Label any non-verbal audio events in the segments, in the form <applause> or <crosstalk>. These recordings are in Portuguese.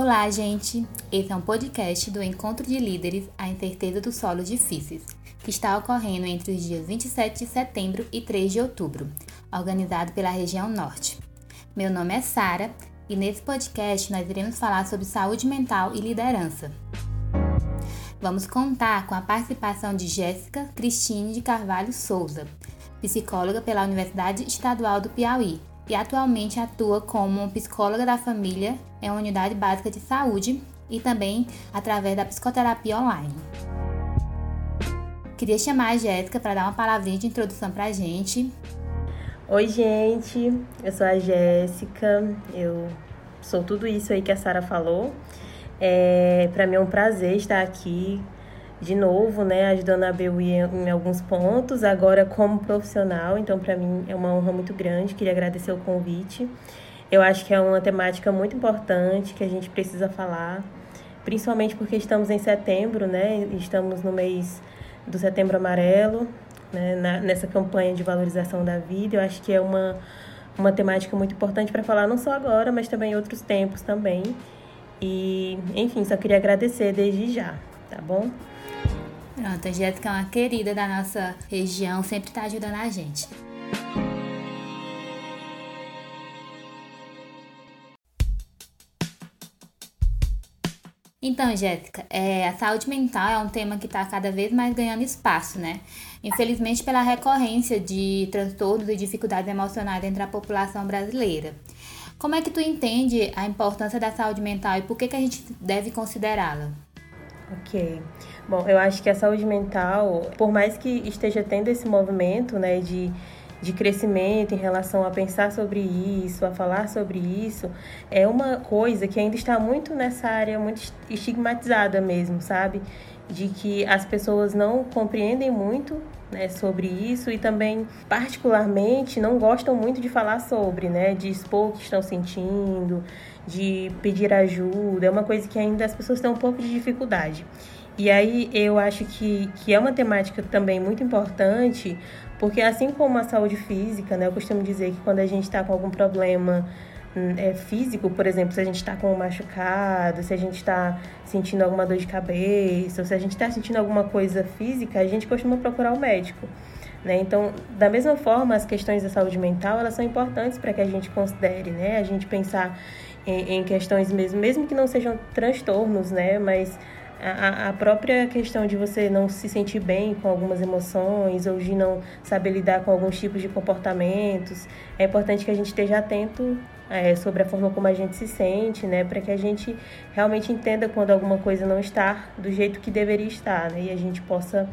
Olá, gente! Esse é um podcast do Encontro de Líderes A Incerteza dos Solos Difíceis, que está ocorrendo entre os dias 27 de setembro e 3 de outubro, organizado pela região Norte. Meu nome é Sara e nesse podcast nós iremos falar sobre saúde mental e liderança. Vamos contar com a participação de Jéssica Cristine de Carvalho Souza, psicóloga pela Universidade Estadual do Piauí e atualmente atua como psicóloga da família em uma unidade básica de saúde e também através da psicoterapia online. Queria chamar a Jéssica para dar uma palavrinha de introdução para a gente. Oi, gente, eu sou a Jéssica, eu sou tudo isso aí que a Sara falou. É, para mim é um prazer estar aqui de novo, né, ajudando a em, em alguns pontos, agora como profissional, então para mim é uma honra muito grande, queria agradecer o convite. Eu acho que é uma temática muito importante que a gente precisa falar, principalmente porque estamos em setembro, né, estamos no mês do Setembro Amarelo, né, na, nessa campanha de valorização da vida, eu acho que é uma, uma temática muito importante para falar não só agora, mas também em outros tempos também. E, enfim, só queria agradecer desde já, tá bom? Pronto, a Jéssica é uma querida da nossa região, sempre está ajudando a gente. Então, Jéssica, é, a saúde mental é um tema que está cada vez mais ganhando espaço, né? Infelizmente, pela recorrência de transtornos e dificuldades emocionais entre a população brasileira. Como é que tu entende a importância da saúde mental e por que, que a gente deve considerá-la? Ok. Bom, eu acho que a saúde mental, por mais que esteja tendo esse movimento, né, de, de crescimento em relação a pensar sobre isso, a falar sobre isso, é uma coisa que ainda está muito nessa área, muito estigmatizada mesmo, sabe? De que as pessoas não compreendem muito né, sobre isso e também, particularmente, não gostam muito de falar sobre, né, de expor o que estão sentindo, de pedir ajuda, é uma coisa que ainda as pessoas têm um pouco de dificuldade. E aí eu acho que, que é uma temática também muito importante, porque assim como a saúde física, né, eu costumo dizer que quando a gente está com algum problema hum, é, físico, por exemplo, se a gente está com um machucado, se a gente está sentindo alguma dor de cabeça, ou se a gente está sentindo alguma coisa física, a gente costuma procurar o médico. Né? Então, da mesma forma, as questões da saúde mental elas são importantes para que a gente considere, né? A gente pensar em, em questões mesmo, mesmo que não sejam transtornos, né? Mas a, a, própria questão de você não se sentir bem com algumas emoções ou de não saber lidar com alguns tipos de comportamentos, é importante que a gente esteja atento é, sobre a forma como a gente se sente, né, para que a gente realmente entenda quando alguma coisa não está do jeito que deveria estar, né, e a gente possa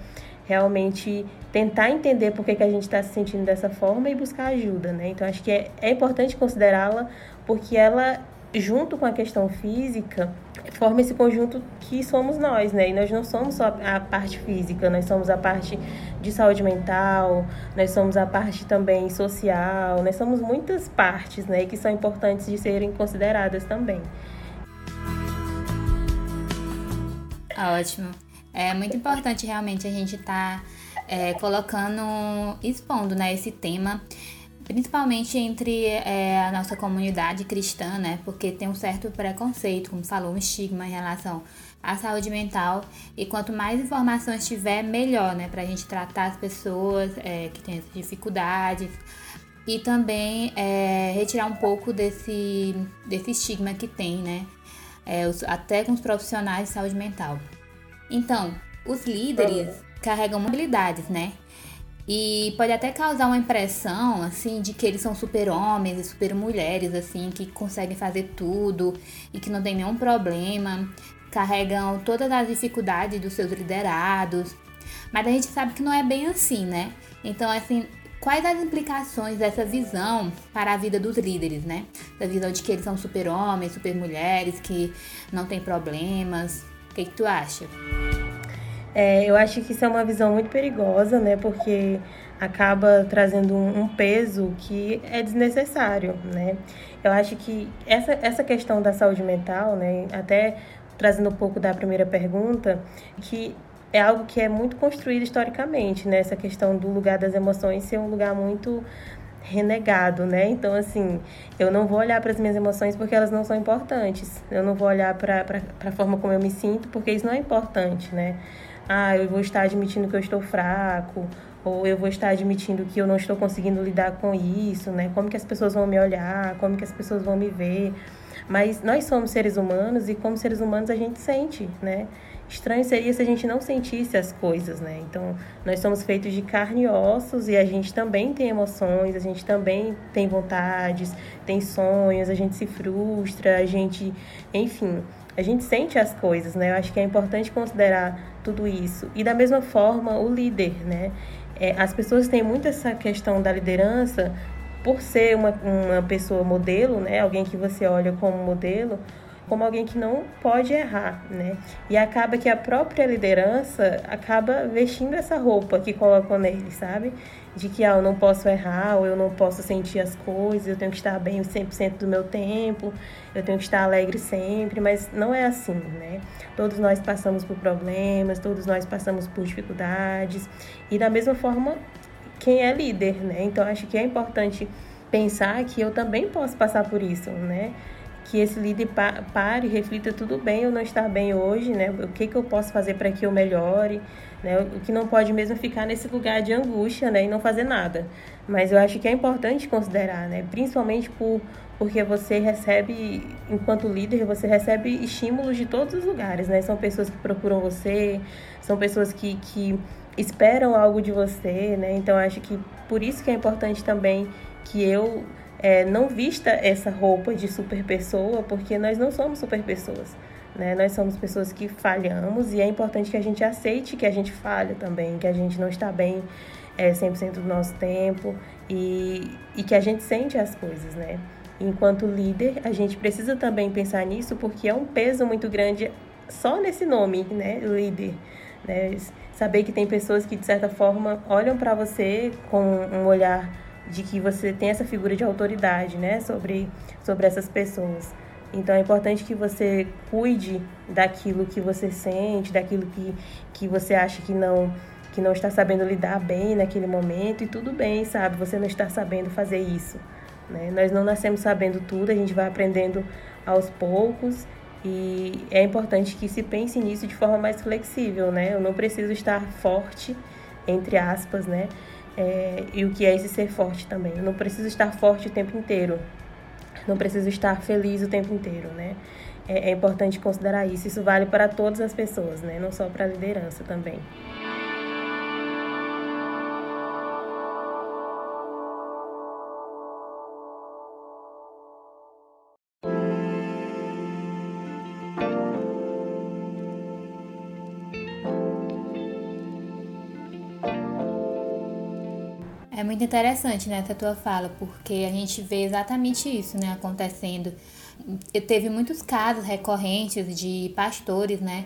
realmente tentar entender por que, que a gente está se sentindo dessa forma e buscar ajuda, né. Então acho que é, é importante considerá-la porque ela junto com a questão física, forma esse conjunto que somos nós, né? E nós não somos só a parte física, nós somos a parte de saúde mental, nós somos a parte também social, nós somos muitas partes, né? Que são importantes de serem consideradas também. Ótimo. É muito importante realmente a gente estar tá, é, colocando, expondo né, esse tema principalmente entre é, a nossa comunidade cristã, né? Porque tem um certo preconceito, como falou, um estigma em relação à saúde mental. E quanto mais informações tiver, melhor, né? Para a gente tratar as pessoas é, que têm dificuldades e também é, retirar um pouco desse, desse estigma que tem, né? É, os, até com os profissionais de saúde mental. Então, os líderes carregam mobilidades, né? E pode até causar uma impressão, assim, de que eles são super-homens e super-mulheres, assim, que conseguem fazer tudo e que não tem nenhum problema, carregam todas as dificuldades dos seus liderados. Mas a gente sabe que não é bem assim, né? Então, assim, quais as implicações dessa visão para a vida dos líderes, né? Da visão de que eles são super-homens, super-mulheres, que não tem problemas. O que, que tu acha? É, eu acho que isso é uma visão muito perigosa, né? Porque acaba trazendo um, um, peso que é desnecessário, né? Eu acho que essa, essa questão da saúde mental, né? Até trazendo um pouco da primeira pergunta, que é algo que é muito construído historicamente, né? Essa questão do lugar das emoções ser um lugar muito renegado, né? Então, assim, eu não vou olhar para as minhas emoções porque elas não são importantes. Eu não vou olhar para a forma como eu me sinto porque isso não é importante, né? Ah, eu vou estar admitindo que eu estou fraco, ou eu vou estar admitindo que eu não estou conseguindo lidar com isso, né? Como que as pessoas vão me olhar, como que as pessoas vão me ver. Mas nós somos seres humanos e como seres humanos a gente sente, né? Estranho seria se a gente não sentisse as coisas, né? Então, nós somos feitos de carne e ossos e a gente também tem emoções, a gente também tem vontades, tem sonhos, a gente se frustra, a gente, enfim, a gente sente as coisas, né? Eu acho que é importante considerar tudo isso. E da mesma forma, o líder, né? É, as pessoas têm muito essa questão da liderança por ser uma, uma pessoa modelo, né? Alguém que você olha como modelo, como alguém que não pode errar, né? E acaba que a própria liderança acaba vestindo essa roupa que colocam nele, sabe? De que ah, eu não posso errar, ou eu não posso sentir as coisas, eu tenho que estar bem 100% do meu tempo, eu tenho que estar alegre sempre, mas não é assim, né? Todos nós passamos por problemas, todos nós passamos por dificuldades, e da mesma forma, quem é líder, né? Então acho que é importante pensar que eu também posso passar por isso, né? Que esse líder pare, reflita tudo bem eu não estar bem hoje, né? O que, que eu posso fazer para que eu melhore, né? O que não pode mesmo ficar nesse lugar de angústia, né? E não fazer nada. Mas eu acho que é importante considerar, né? Principalmente por, porque você recebe, enquanto líder, você recebe estímulos de todos os lugares, né? São pessoas que procuram você, são pessoas que, que esperam algo de você, né? Então acho que por isso que é importante também que eu é, não vista essa roupa de super pessoa, porque nós não somos super pessoas. Né? Nós somos pessoas que falhamos e é importante que a gente aceite que a gente falha também, que a gente não está bem é, 100% do nosso tempo e, e que a gente sente as coisas, né? Enquanto líder, a gente precisa também pensar nisso porque é um peso muito grande só nesse nome, né? Líder. Né? Saber que tem pessoas que, de certa forma, olham para você com um olhar de que você tem essa figura de autoridade, né, sobre, sobre essas pessoas. Então é importante que você cuide daquilo que você sente, daquilo que, que você acha que não que não está sabendo lidar bem naquele momento e tudo bem, sabe? Você não está sabendo fazer isso, né? Nós não nascemos sabendo tudo, a gente vai aprendendo aos poucos e é importante que se pense nisso de forma mais flexível, né? Eu não preciso estar forte, entre aspas, né? É, e o que é esse ser forte também. Eu não preciso estar forte o tempo inteiro, não preciso estar feliz o tempo inteiro, né? É, é importante considerar isso. Isso vale para todas as pessoas, né? Não só para a liderança também. É muito interessante né, essa tua fala, porque a gente vê exatamente isso né, acontecendo. Teve muitos casos recorrentes de pastores né,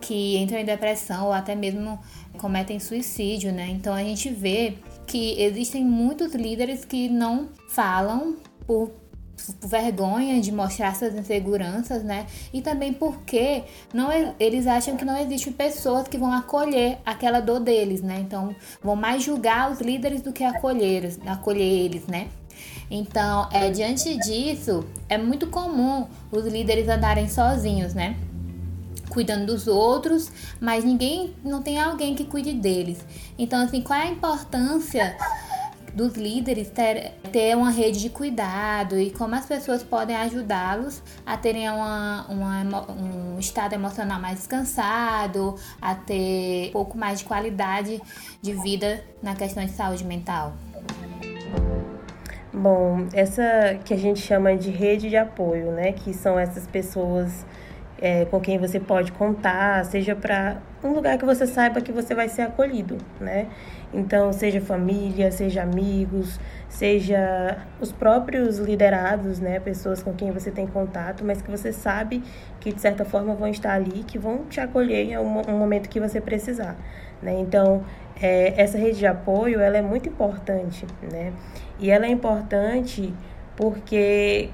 que entram em depressão ou até mesmo cometem suicídio. Né? Então a gente vê que existem muitos líderes que não falam por vergonha de mostrar suas inseguranças, né? E também porque não eles acham que não existem pessoas que vão acolher aquela dor deles, né? Então vão mais julgar os líderes do que acolher, acolher eles, né? Então, é, diante disso, é muito comum os líderes andarem sozinhos, né? Cuidando dos outros, mas ninguém, não tem alguém que cuide deles. Então, assim, qual é a importância dos líderes ter, ter uma rede de cuidado e como as pessoas podem ajudá-los a terem uma, uma, um estado emocional mais descansado, a ter um pouco mais de qualidade de vida na questão de saúde mental. Bom, essa que a gente chama de rede de apoio, né? Que são essas pessoas é, com quem você pode contar, seja para um lugar que você saiba que você vai ser acolhido, né? Então, seja família, seja amigos, seja os próprios liderados, né? Pessoas com quem você tem contato, mas que você sabe que de certa forma vão estar ali, que vão te acolher em um, momento que você precisar, né? Então, é, essa rede de apoio, ela é muito importante, né? E ela é importante porque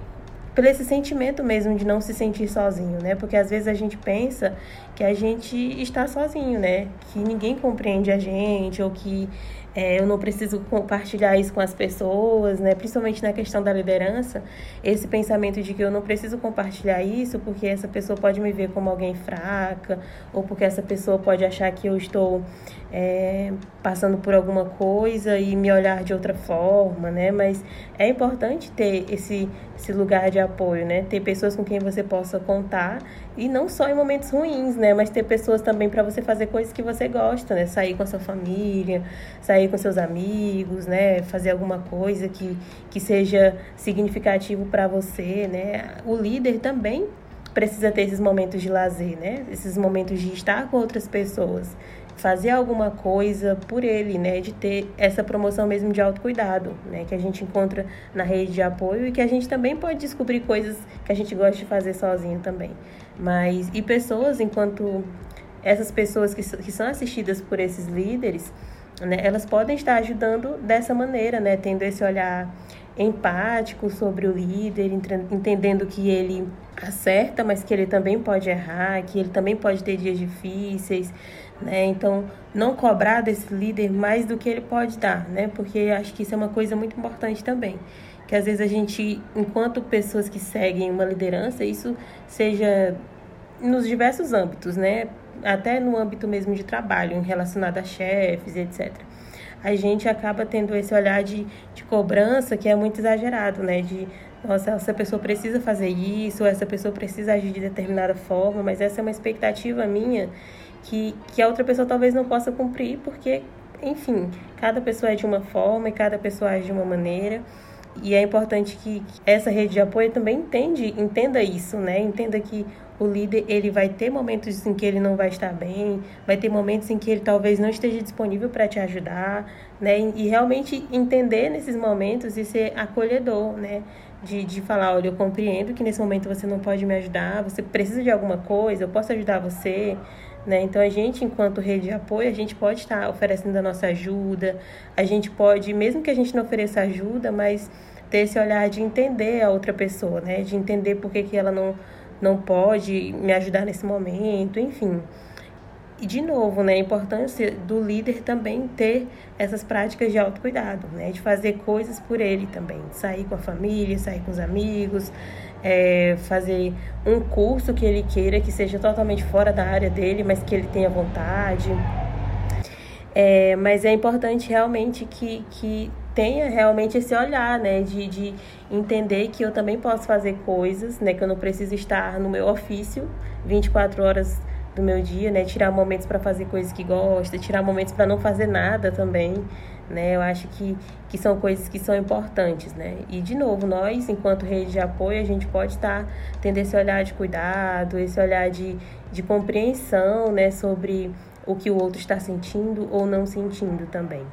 por esse sentimento mesmo de não se sentir sozinho, né? Porque às vezes a gente pensa que a gente está sozinho, né? Que ninguém compreende a gente ou que é, eu não preciso compartilhar isso com as pessoas, né? Principalmente na questão da liderança, esse pensamento de que eu não preciso compartilhar isso porque essa pessoa pode me ver como alguém fraca ou porque essa pessoa pode achar que eu estou é, passando por alguma coisa e me olhar de outra forma, né? Mas é importante ter esse, esse lugar de apoio, né? Ter pessoas com quem você possa contar e não só em momentos ruins, né? Mas ter pessoas também para você fazer coisas que você gosta, né? Sair com a sua família, sair com seus amigos, né? Fazer alguma coisa que, que seja significativo para você, né? O líder também precisa ter esses momentos de lazer, né? Esses momentos de estar com outras pessoas fazer alguma coisa por ele, né, de ter essa promoção mesmo de autocuidado, né, que a gente encontra na rede de apoio e que a gente também pode descobrir coisas que a gente gosta de fazer sozinho também. Mas e pessoas, enquanto essas pessoas que, que são assistidas por esses líderes, né, elas podem estar ajudando dessa maneira, né, tendo esse olhar empático sobre o líder, entendendo que ele acerta, mas que ele também pode errar, que ele também pode ter dias difíceis, né? Então, não cobrar desse líder mais do que ele pode dar, né? Porque acho que isso é uma coisa muito importante também. Que às vezes a gente, enquanto pessoas que seguem uma liderança, isso seja nos diversos âmbitos, né? Até no âmbito mesmo de trabalho, relacionado a chefes, etc. A gente acaba tendo esse olhar de, de cobrança que é muito exagerado, né? De, nossa, essa pessoa precisa fazer isso, essa pessoa precisa agir de determinada forma, mas essa é uma expectativa minha que, que a outra pessoa talvez não possa cumprir, porque, enfim, cada pessoa é de uma forma e cada pessoa age de uma maneira. E é importante que essa rede de apoio também entende, entenda isso, né? Entenda que o líder ele vai ter momentos em que ele não vai estar bem, vai ter momentos em que ele talvez não esteja disponível para te ajudar, né? E realmente entender nesses momentos e ser acolhedor, né? De, de falar, olha, eu compreendo que nesse momento você não pode me ajudar, você precisa de alguma coisa, eu posso ajudar você, né? Então, a gente, enquanto rede de apoio, a gente pode estar oferecendo a nossa ajuda, a gente pode, mesmo que a gente não ofereça ajuda, mas ter esse olhar de entender a outra pessoa, né? de entender por que, que ela não, não pode me ajudar nesse momento, enfim. E, de novo, né, a importância do líder também ter essas práticas de autocuidado, né, de fazer coisas por ele também, sair com a família, sair com os amigos, é, fazer um curso que ele queira que seja totalmente fora da área dele, mas que ele tenha vontade. É, mas é importante realmente que, que tenha realmente esse olhar, né, de, de entender que eu também posso fazer coisas, né, que eu não preciso estar no meu ofício 24 horas do meu dia, né, tirar momentos para fazer coisas que gosta, tirar momentos para não fazer nada também, né? Eu acho que, que são coisas que são importantes, né? E, de novo, nós, enquanto rede de apoio, a gente pode estar tendo esse olhar de cuidado, esse olhar de, de compreensão, né? Sobre o que o outro está sentindo ou não sentindo também.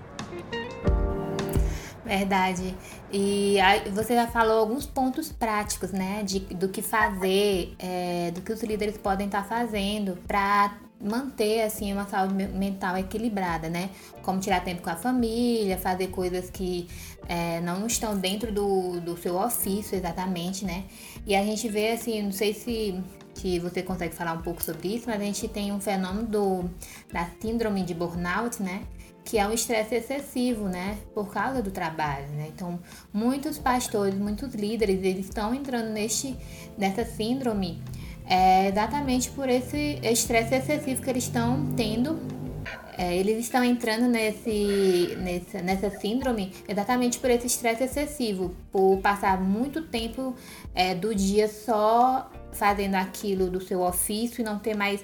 Verdade. E você já falou alguns pontos práticos, né, de, do que fazer, é, do que os líderes podem estar fazendo para manter assim uma saúde mental equilibrada, né? Como tirar tempo com a família, fazer coisas que é, não estão dentro do, do seu ofício exatamente, né? E a gente vê assim, não sei se que você consegue falar um pouco sobre isso, mas a gente tem um fenômeno do, da síndrome de burnout, né? Que é um estresse excessivo, né? Por causa do trabalho, né? Então, muitos pastores, muitos líderes, eles estão entrando neste, nessa síndrome é exatamente por esse estresse excessivo que eles estão tendo. É, eles estão entrando nesse, nessa, nessa síndrome exatamente por esse estresse excessivo, por passar muito tempo é, do dia só fazendo aquilo do seu ofício e não ter mais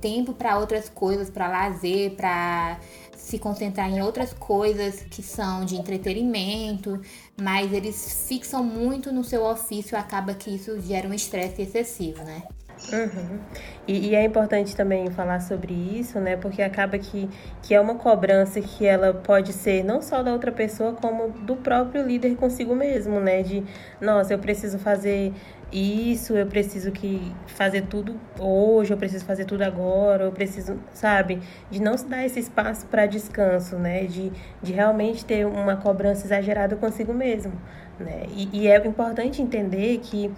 tempo para outras coisas, para lazer, para se concentrar em outras coisas que são de entretenimento, mas eles fixam muito no seu ofício e acaba que isso gera um estresse excessivo, né? Uhum. E, e, é importante também falar sobre isso, né? Porque acaba que, que é uma cobrança que ela pode ser não só da outra pessoa, como do próprio líder consigo mesmo, né? De, nossa, eu preciso fazer isso, eu preciso que fazer tudo hoje, eu preciso fazer tudo agora, eu preciso, sabe? De não se dar esse espaço para descanso, né? De, de realmente ter uma cobrança exagerada consigo mesmo, né? E, e é importante entender que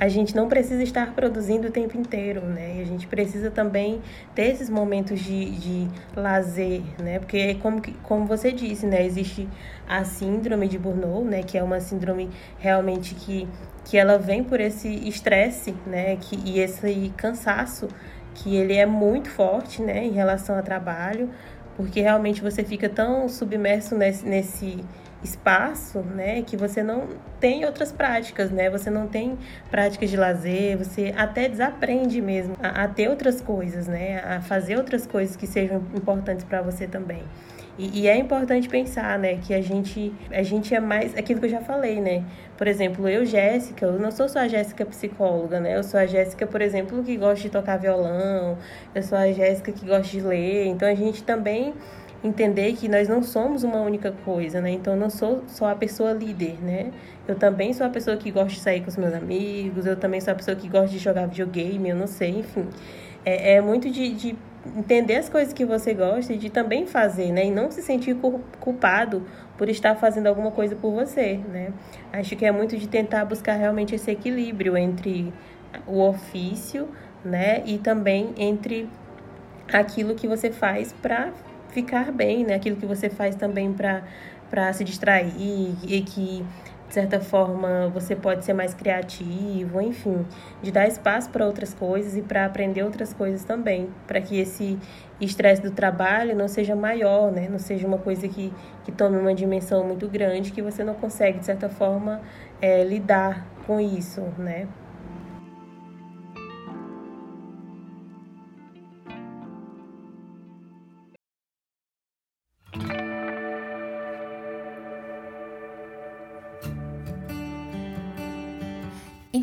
a gente não precisa estar produzindo o tempo inteiro, né? E a gente precisa também ter esses momentos de, de lazer, né? Porque como, como você disse, né? Existe a síndrome de Burnout, né? Que é uma síndrome realmente que, que ela vem por esse estresse, né? Que, e esse cansaço que ele é muito forte, né? Em relação ao trabalho, porque realmente você fica tão submerso nesse, nesse espaço, né, que você não tem outras práticas, né? Você não tem práticas de lazer, você até desaprende mesmo a, a ter outras coisas, né? A fazer outras coisas que sejam importantes para você também. E, e, é importante pensar, né, que a gente, a gente é mais aquilo que eu já falei, né? Por exemplo, eu, Jéssica, eu não sou só a Jéssica psicóloga, né? Eu sou a Jéssica, por exemplo, que gosta de tocar violão, eu sou a Jéssica que gosta de ler. Então a gente também entender que nós não somos uma única coisa, né? Então eu não sou só a pessoa líder, né? Eu também sou a pessoa que gosta de sair com os meus amigos, eu também sou a pessoa que gosta de jogar videogame, eu não sei, enfim. É, é muito de, de entender as coisas que você gosta e de também fazer, né? E não se sentir culpado por estar fazendo alguma coisa por você, né? Acho que é muito de tentar buscar realmente esse equilíbrio entre o ofício, né? E também entre aquilo que você faz para ficar bem, né? Aquilo que você faz também para se distrair e que de certa forma você pode ser mais criativo, enfim, de dar espaço para outras coisas e para aprender outras coisas também, para que esse estresse do trabalho não seja maior, né? Não seja uma coisa que, que tome uma dimensão muito grande que você não consegue de certa forma é, lidar com isso, né?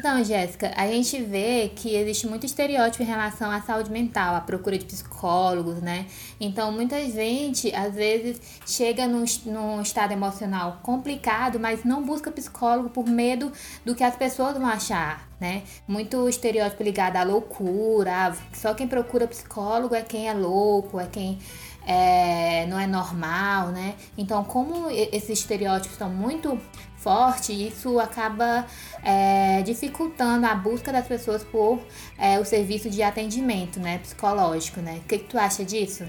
Então, Jéssica, a gente vê que existe muito estereótipo em relação à saúde mental, à procura de psicólogos, né? Então, muita gente, às vezes, chega num, num estado emocional complicado, mas não busca psicólogo por medo do que as pessoas vão achar, né? Muito estereótipo ligado à loucura, só quem procura psicólogo é quem é louco, é quem é, não é normal, né? Então, como esses estereótipos são muito forte, isso acaba é, dificultando a busca das pessoas por é, o serviço de atendimento né, psicológico. Né? O que, que tu acha disso?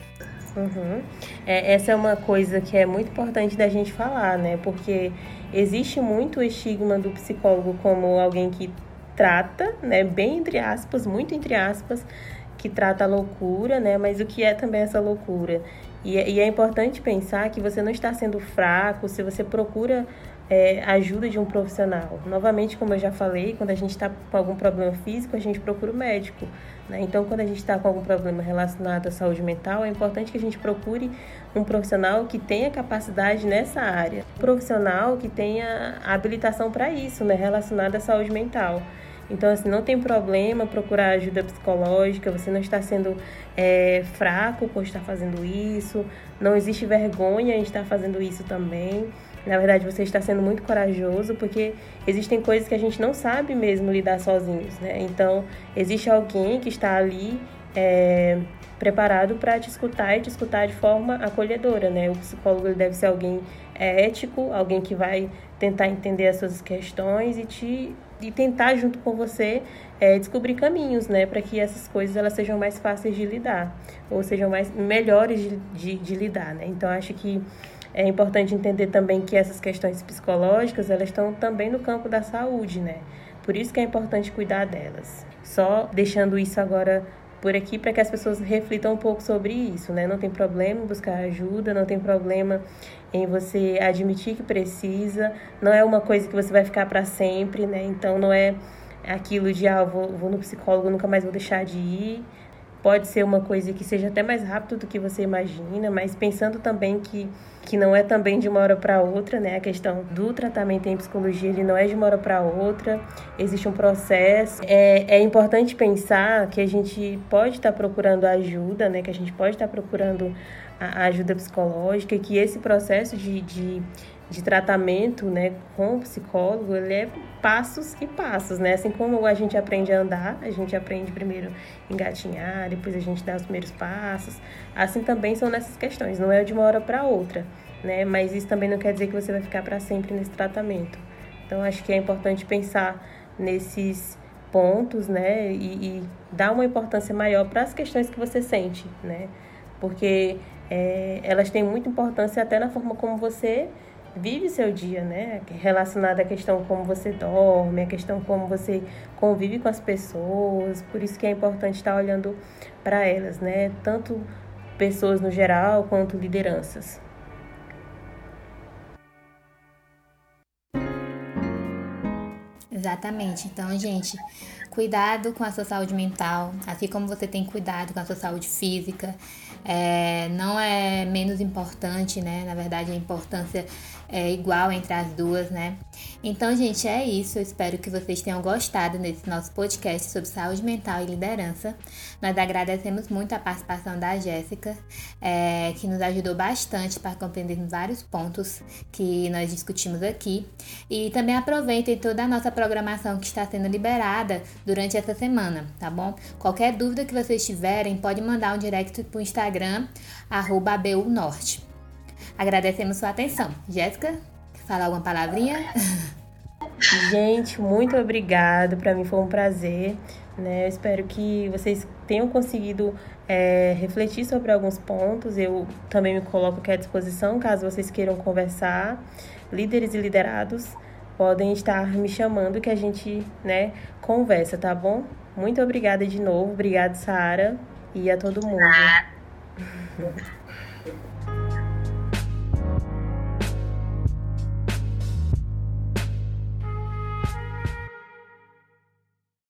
Uhum. É, essa é uma coisa que é muito importante da gente falar, né? Porque existe muito o estigma do psicólogo como alguém que trata, né? Bem entre aspas, muito entre aspas, que trata a loucura, né? Mas o que é também essa loucura? E, é, e é importante pensar que você não está sendo fraco se você procura é, ajuda de um profissional. Novamente, como eu já falei, quando a gente está com algum problema físico, a gente procura o médico. Né? Então, quando a gente está com algum problema relacionado à saúde mental, é importante que a gente procure um profissional que tenha capacidade nessa área, um profissional que tenha habilitação para isso, né? relacionado à saúde mental. Então, assim, não tem problema procurar ajuda psicológica, você não está sendo é, fraco por estar fazendo isso, não existe vergonha em estar fazendo isso também. Na verdade, você está sendo muito corajoso porque existem coisas que a gente não sabe mesmo lidar sozinhos, né? Então, existe alguém que está ali é, preparado para te escutar e te escutar de forma acolhedora, né? O psicólogo deve ser alguém ético, alguém que vai tentar entender as suas questões e te e tentar junto com você é, descobrir caminhos, né, para que essas coisas elas sejam mais fáceis de lidar ou sejam mais melhores de, de, de lidar, né? Então acho que é importante entender também que essas questões psicológicas, elas estão também no campo da saúde, né? Por isso que é importante cuidar delas. Só deixando isso agora por aqui para que as pessoas reflitam um pouco sobre isso, né? Não tem problema em buscar ajuda, não tem problema em você admitir que precisa, não é uma coisa que você vai ficar para sempre, né? Então não é aquilo de ah, vou, vou no psicólogo, nunca mais vou deixar de ir. Pode ser uma coisa que seja até mais rápido do que você imagina, mas pensando também que que não é também de uma hora para outra, né? A questão do tratamento em psicologia, ele não é de uma hora para outra, existe um processo. É, é importante pensar que a gente pode estar tá procurando ajuda, né? Que a gente pode estar tá procurando a ajuda psicológica, que esse processo de, de, de tratamento, né, com o psicólogo, ele é passos e passos, né? Assim como a gente aprende a andar, a gente aprende primeiro engatinhar, depois a gente dá os primeiros passos. Assim também são nessas questões, não é de uma hora para outra, né? Mas isso também não quer dizer que você vai ficar para sempre nesse tratamento. Então acho que é importante pensar nesses pontos, né? E, e dar uma importância maior para as questões que você sente, né? Porque é, elas têm muita importância até na forma como você vive seu dia, né? Relacionada à questão como você dorme, a questão como você convive com as pessoas. Por isso que é importante estar olhando para elas, né? Tanto pessoas no geral quanto lideranças. Exatamente. Então, gente, cuidado com a sua saúde mental, assim como você tem cuidado com a sua saúde física. É, não é menos importante, né? Na verdade, a importância é igual entre as duas, né? Então, gente, é isso. Eu espero que vocês tenham gostado desse nosso podcast sobre saúde mental e liderança. Nós agradecemos muito a participação da Jéssica, é, que nos ajudou bastante para compreender vários pontos que nós discutimos aqui. E também aproveitem toda a nossa programação que está sendo liberada durante essa semana, tá bom? Qualquer dúvida que vocês tiverem, pode mandar um direct para o Instagram, arroba Norte. Agradecemos sua atenção. Jéssica, fala alguma palavrinha? <laughs> Gente, muito obrigado. Para mim foi um prazer. Né? Eu espero que vocês tenham conseguido é, refletir sobre alguns pontos. Eu também me coloco aqui à disposição caso vocês queiram conversar. Líderes e liderados podem estar me chamando que a gente né, conversa, tá bom? Muito obrigada de novo. Obrigada, Sara, e a todo mundo. Gracias.